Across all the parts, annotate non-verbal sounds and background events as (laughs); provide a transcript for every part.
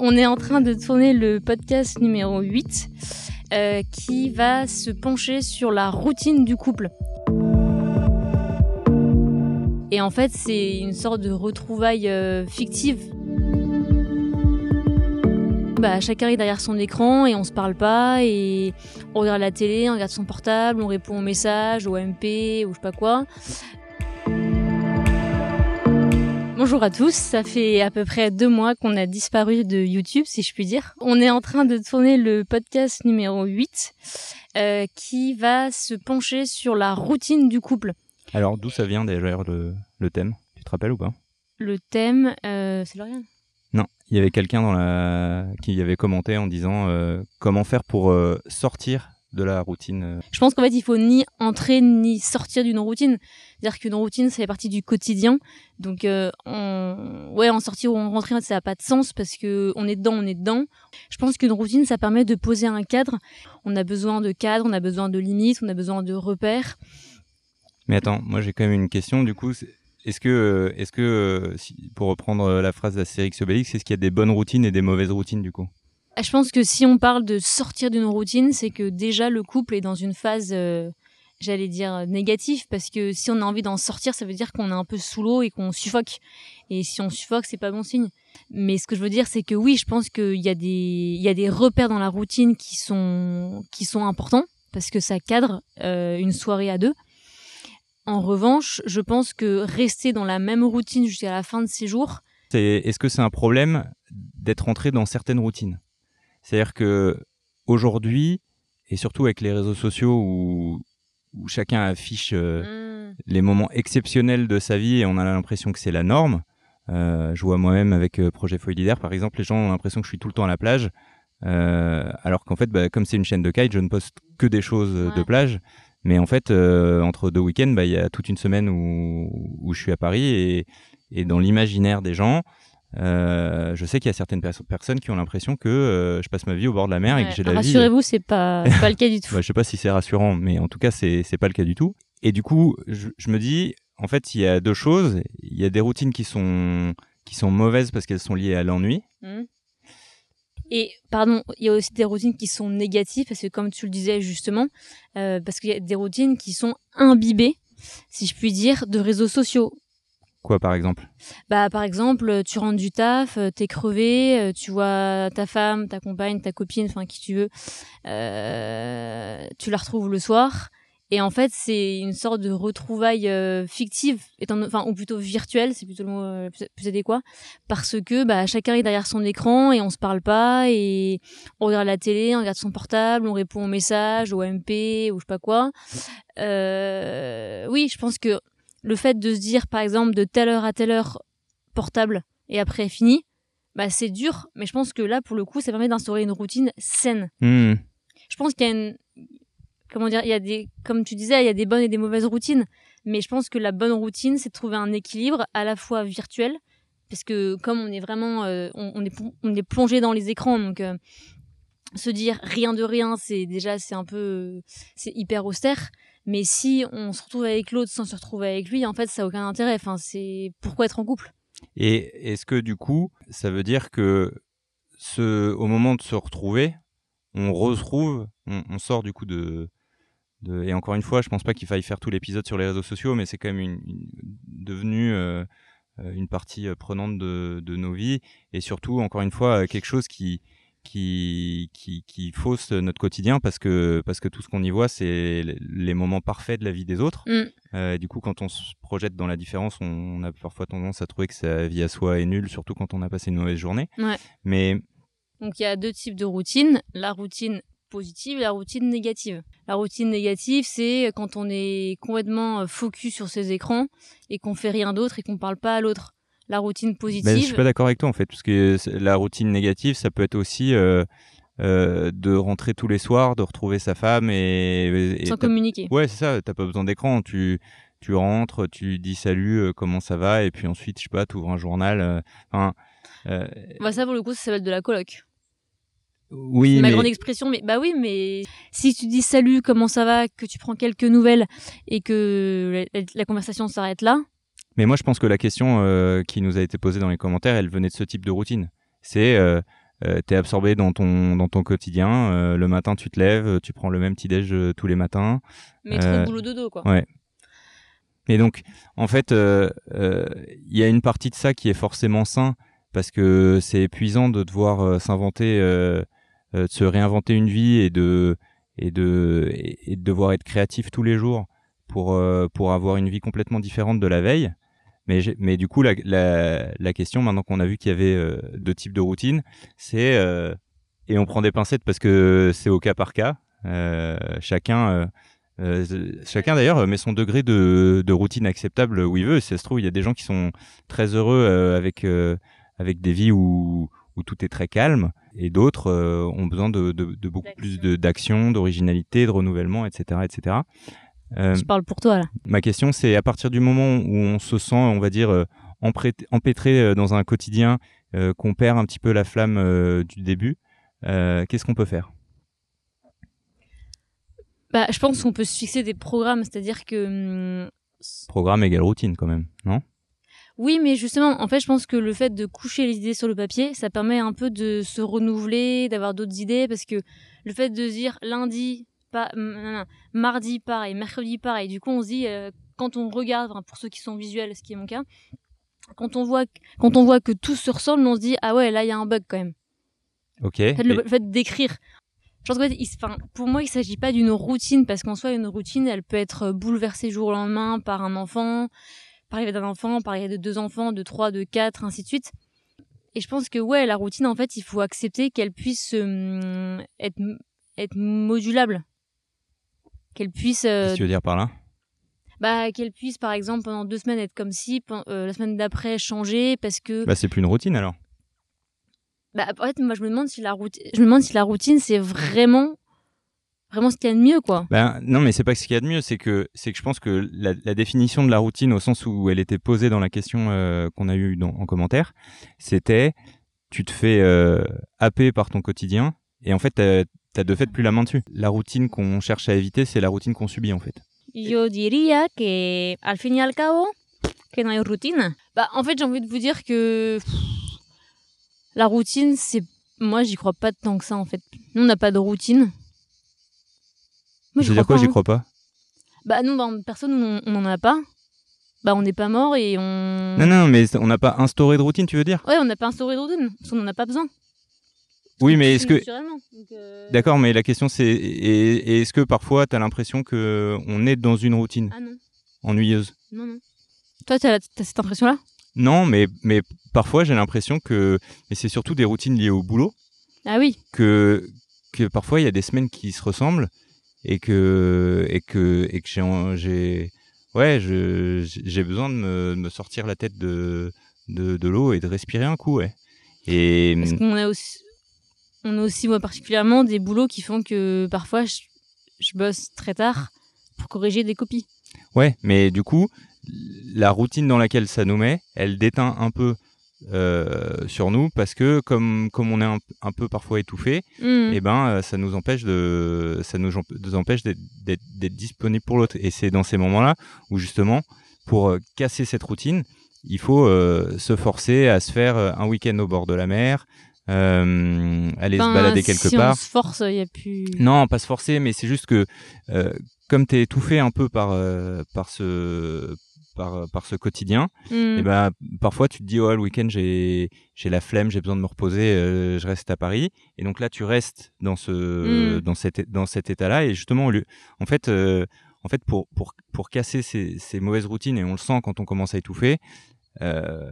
On est en train de tourner le podcast numéro 8 euh, qui va se pencher sur la routine du couple. Et en fait, c'est une sorte de retrouvaille euh, fictive. Bah, chacun est derrière son écran et on se parle pas et on regarde la télé, on regarde son portable, on répond aux messages, au MP ou je sais pas quoi. Bonjour à tous, ça fait à peu près deux mois qu'on a disparu de YouTube, si je puis dire. On est en train de tourner le podcast numéro 8 euh, qui va se pencher sur la routine du couple. Alors, d'où ça vient d'ailleurs le, le thème? Tu te rappelles ou pas? Le thème, euh, c'est Lauriane Non, il y avait quelqu'un dans la... qui avait commenté en disant euh, comment faire pour euh, sortir de la routine. euh. Je pense qu'en fait, il faut ni entrer ni sortir d'une routine. C'est-à-dire qu'une routine, ça fait partie du quotidien. Donc, euh, en... ouais, en sortir ou en rentrer, ça n'a pas de sens parce que on est dedans, on est dedans. Je pense qu'une routine, ça permet de poser un cadre. On a besoin de cadre, on a besoin de limites, on a besoin de repères. Mais attends, moi j'ai quand même une question du coup. Est-ce que, euh, est-ce que pour reprendre la phrase d'Astérix Obélix, est-ce qu'il y a des bonnes routines et des mauvaises routines du coup? Je pense que si on parle de sortir d'une routine, c'est que déjà le couple est dans une phase, euh, j'allais dire, négative, parce que si on a envie d'en sortir, ça veut dire qu'on est un peu sous l'eau et qu'on suffoque. Et si on suffoque, c'est pas bon signe. Mais ce que je veux dire, c'est que oui, je pense qu'il y a des, repères dans la routine qui sont, importants, parce que ça cadre euh, une soirée à deux. En revanche, je pense que rester dans la même routine jusqu'à la fin de ses jours, Est-ce que c'est un problème d'être entré dans certaines routines? C'est-à-dire que aujourd'hui, et surtout avec les réseaux sociaux où, où chacun affiche euh, les moments exceptionnels de sa vie et on a l'impression que c'est la norme. Euh, je vois moi-même avec euh, Projet Folie Leader, par exemple, les gens ont l'impression que je suis tout le temps à la plage, alors qu'en fait, bah, comme c'est une chaîne de kite, je ne poste que des choses de plage. Mais en fait, entre deux week-ends, bah, il y a toute une semaine où, où je suis à Paris et, et dans l'imaginaire des gens, euh, je sais qu'il y a certaines perso- personnes qui ont l'impression que euh, je passe ma vie au bord de la mer et Ouais, que j'ai la vie. rassurez-vous, c'est pas, (laughs) pas le cas du tout. Bah, je sais pas si c'est rassurant, mais en tout cas, c'est c'est pas le cas du tout. Et du coup, je, je me dis, en fait, il y a deux choses. Il y a des routines qui sont qui sont mauvaises parce qu'elles sont liées à l'ennui. Mhm. Et pardon, il y a aussi des routines qui sont négatives parce que comme tu le disais justement, euh, parce qu'il y a des routines qui sont imbibées, si je puis dire, de réseaux sociaux. Quoi, par exemple? Bah par exemple, tu rentres du taf, euh, t'es crevé, euh, tu vois ta femme, ta compagne, ta copine, enfin qui tu veux, euh, tu la retrouves le soir. Et en fait, c'est une sorte de retrouvaille euh, fictive, enfin, ou plutôt virtuelle, c'est plutôt le mot euh, plus, adéquat, parce que bah, chacun est derrière son écran et on se parle pas et on regarde la télé, on regarde son portable, on répond aux messages, au MP ou je sais pas quoi. Euh, oui, je pense que le fait de se dire, par exemple, de telle heure à telle heure portable et après fini, bah c'est dur, mais je pense que là, pour le coup, ça permet d'instaurer une routine saine. Hmm. Je pense qu'il y a une, comment dire, il y a des, comme tu disais, il y a des bonnes et des mauvaises routines, mais je pense que la bonne routine, c'est de trouver un équilibre à la fois virtuel, parce que comme on est vraiment, euh, on, on est, on est plongé dans les écrans, donc euh, se dire rien de rien, c'est déjà, c'est un peu, c'est hyper austère. Mais si on se retrouve avec l'autre sans se retrouver avec lui, en fait, ça n'a aucun intérêt. Enfin, c'est pourquoi être en couple? Et est-ce que du coup, ça veut dire que ce, au moment de se retrouver, on retrouve, on, on sort du coup de, et encore une fois, je pense pas qu'il faille faire tout l'épisode sur les réseaux sociaux, mais c'est quand même une, devenu euh, euh, une partie euh, prenante de, nos vies et surtout, encore une fois, quelque chose qui qui, qui, qui fausse notre quotidien parce que, parce que tout ce qu'on y voit, c'est les- moments parfaits de la vie des autres. Mm. Euh, et du coup, quand on se projette dans la différence, on, on a parfois tendance à trouver que sa vie à soi est nulle, surtout quand on a passé une mauvaise journée. Ouais. Mais Donc il y a deux types de routines, la routine positive et la routine négative. La routine négative, c'est quand on est complètement euh, focus sur ses écrans et qu'on fait rien d'autre et qu'on parle pas à l'autre. La routine positive, Ben, je suis pas d'accord avec toi en fait, parce que la routine négative, ça peut être aussi euh, euh, de rentrer tous les soirs, de retrouver sa femme et, et sans communiquer. ouais c'est ça, t'as pas besoin d'écran, tu tu rentres, tu dis salut, euh, comment ça va, et puis ensuite je sais pas, t'ouvres un journal. Enfin, Bah ça pour le coup, ça s'appelle de la coloc. oui, C'est ma mais grande expression, mais bah oui, mais si tu dis salut, comment ça va, que tu prends quelques nouvelles et que la, la conversation s'arrête là, Mais moi, je pense que la question euh, qui nous a été posée dans les commentaires, elle venait de ce type de routine. C'est euh, euh, tu es absorbé dans ton, dans ton quotidien. Euh, le matin, tu te lèves, tu prends le même petit-déj euh, tous les matins. Mais trop boulot dodo, quoi. Ouais. Et donc, en fait, il y a une partie de ça qui est forcément sain parce que c'est épuisant de devoir s'inventer, de se réinventer une vie et de, et de, et de devoir être créatif tous les jours pour, pour avoir une vie complètement différente de la veille. Mais, mais du coup, la, la, la question, maintenant qu'on a vu qu'il y avait euh, deux types de routines, c'est, euh, et on prend des pincettes parce que c'est au cas par cas, euh, chacun, chacun d'ailleurs met son degré de, de, routine acceptable où il veut. Si ça se trouve, il y a des gens qui sont très heureux avec, avec des vies où, où tout est très calme, et d'autres ont besoin de, de, de beaucoup plus d'action, d'originalité, de renouvellement, etc., etc. Euh, Je parle pour toi là. Ma question, c'est à partir du moment où on se sent, on va dire, euh, empêtré euh, dans un quotidien, qu'on perd un petit peu la flamme du début, qu'est-ce qu'on peut faire? Bah, je pense qu'on peut se fixer des programmes, c'est-à-dire que. Hum, Programme égale routine quand même, non? Oui, mais justement, en fait, je pense que le fait de coucher les idées sur le papier, ça permet un peu de se renouveler, d'avoir d'autres idées, parce que le fait de dire lundi, pas, mardi pareil, mercredi pareil. Du coup, on se dit, euh, quand on regarde, pour ceux qui sont visuels, ce qui est mon cas, quand on voit, quand on voit que tout se ressemble, on se dit, ah ouais, là, il y a un bug quand même. Ok. le, fait d'écrire. Je pense que, pour moi, il s'agit pas d'une routine, parce qu'en soi, une routine, elle peut être bouleversée jour au lendemain par un enfant, par l'arrivée d'un enfant, par l'arrivée de deux enfants, de trois, de quatre, ainsi de suite. Et je pense que, ouais, la routine, en fait, il faut accepter qu'elle puisse euh, être, être modulable qu'elle puisse. Qu'est-ce que euh, tu veux dire par là? Bah, qu'elle puisse, par exemple, pendant deux semaines être comme si, euh, la semaine d'après changer parce que. Bah, c'est plus une routine alors. Bah, en fait, moi, je me demande si la routine, je me demande si la routine, c'est vraiment, vraiment ce qu'il y a de mieux, quoi. Bah, non, mais c'est pas ce qu'il y a de mieux, c'est que, c'est que je pense que la, définition de la routine, au sens où elle était posée dans la question euh, qu'on a eue dans, en commentaire, c'était, tu te fais happer par ton quotidien, et en fait, t'as de fait plus la main dessus. La routine qu'on cherche à éviter, c'est la routine qu'on subit en fait. Yo diría que al fin y al cabo que no hay routine. Bah en fait, j'ai envie de vous dire que la routine, c'est moi j'y crois pas tant que ça en fait. Nous on n'a pas de routine. Moi, je dire quoi, j'y hein. crois pas? Bah non, bah, personne on n'en a pas. Bah on n'est pas mort et on. Non non, mais on n'a pas instauré de routine, tu veux dire? Ouais, on n'a pas instauré de routine parce qu'on n'en a pas besoin. Oui, mais est-ce que. Euh, D'accord, mais la question c'est est-ce que parfois tu as l'impression que on est dans une routine ah non. ennuyeuse? Non, non. Toi, tu as, cette impression-là? Non, mais, mais parfois j'ai l'impression que. Mais c'est surtout des routines liées au boulot. Ah oui. Que, que parfois il y a des semaines qui se ressemblent et que, et que, et que j'ai. Ouais, j'ai besoin de me, me, sortir la tête de, de, de l'eau et de respirer un coup, ouais. Et... Parce qu'on a aussi on a aussi, moi particulièrement, des boulots qui font que parfois je, bosse très tard pour corriger des copies. Ouais, mais du coup, la routine dans laquelle ça nous met, elle déteint un peu euh, sur nous parce que comme comme on est un, peu parfois étouffé, mmh. et eh ben euh, ça nous empêche de ça nous, empêche d'être disponible pour l'autre. Et c'est dans ces moments-là où justement pour euh, casser cette routine, il faut se forcer à se faire un week-end au bord de la mer, euh, aller se balader quelque si part. On se force, il y a plus. Non, pas se forcer, mais c'est juste que euh, comme t'es étouffé un peu par euh, par ce par, par ce quotidien, hmm. et eh ben parfois tu te dis oh le week-end j'ai j'ai la flemme, j'ai besoin de me reposer, euh, je reste à Paris. Et donc là tu restes dans ce hmm. dans cet dans cet état-là et justement au lieu, en fait en fait pour pour pour casser ces, ces mauvaises routines et on le sent quand on commence à étouffer. Euh,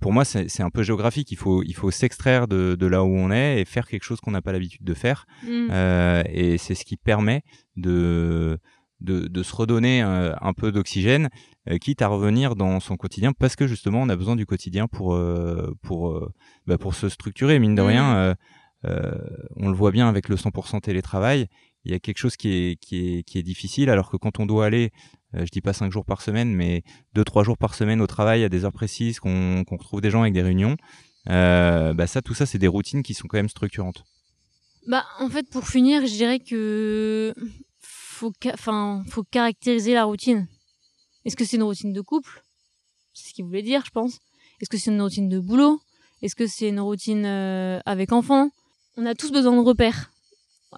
pour moi, c'est un peu géographique. Il faut, il faut s'extraire de, de, là où on est et faire quelque chose qu'on n'a pas l'habitude de faire. Mm. Euh, et c'est ce qui permet de, de, de se redonner un, euh, un peu d'oxygène, euh, quitte à revenir dans son quotidien, parce que justement, on a besoin du quotidien pour, euh, pour, bah pour se structurer. Mine de mm. rien, on le voit bien avec le 100% télétravail. Il y a quelque chose qui est, qui est, qui est difficile, alors que quand on doit aller euh, je dis pas cinq jours par semaine, mais deux trois jours par semaine au travail à des heures précises, qu'on retrouve des gens avec des réunions. Euh, bah ça, tout ça, c'est des routines qui sont quand même structurantes. Bah, en fait, pour finir, je dirais que faut, faut caractériser la routine. Est-ce que c'est une routine de couple? C'est ce qu'il voulait dire, je pense. Est-ce que c'est une routine de boulot? Est-ce que c'est une routine euh, avec enfants? On a tous besoin de repères,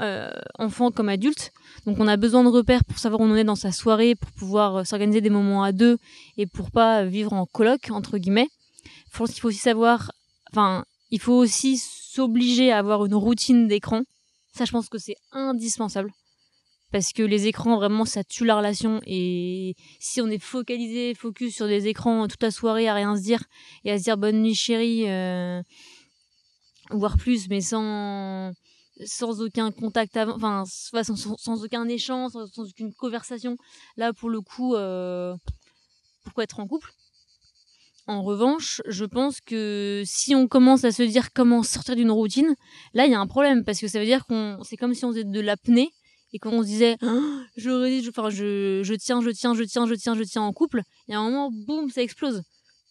euh, enfants comme adultes. Donc on a besoin de repères pour savoir où on est dans sa soirée, pour pouvoir euh, s'organiser des moments à deux et pour pas vivre en coloc entre guillemets. Je pense qu'il faut aussi savoir, enfin, il faut aussi s'obliger à avoir une routine d'écran. Ça, je pense que c'est indispensable parce que les écrans vraiment ça tue la relation et si on est focalisé focus sur des écrans toute la soirée à rien se dire et à se dire bonne nuit chérie euh, voire plus mais sans sans aucun contact avant enfin sans, aucun échange sans, aucune conversation là pour le coup euh, pourquoi être en couple? En revanche, je pense que si on commence à se dire comment sortir d'une routine, là il y a un problème parce que ça veut dire qu'on c'est comme si on faisait de l'apnée et quand on se disait (gasps) je, je, je tiens, je tiens, je tiens, je tiens, je tiens en couple, il y a un moment, boum, ça explose.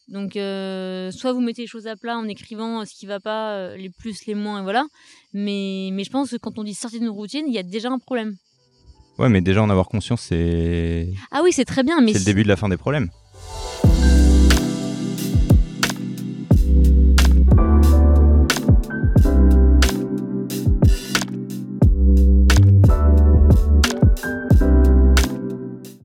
Donc, euh, soit vous mettez les choses à plat en écrivant ce qui va pas, euh, les plus, les moins, et voilà. Mais, mais je pense que quand on dit sortir d'une routine, il y a déjà un problème. Ouais, mais déjà en avoir conscience, c'est. Ah oui, c'est très bien, mais. C'est le début de la fin des problèmes.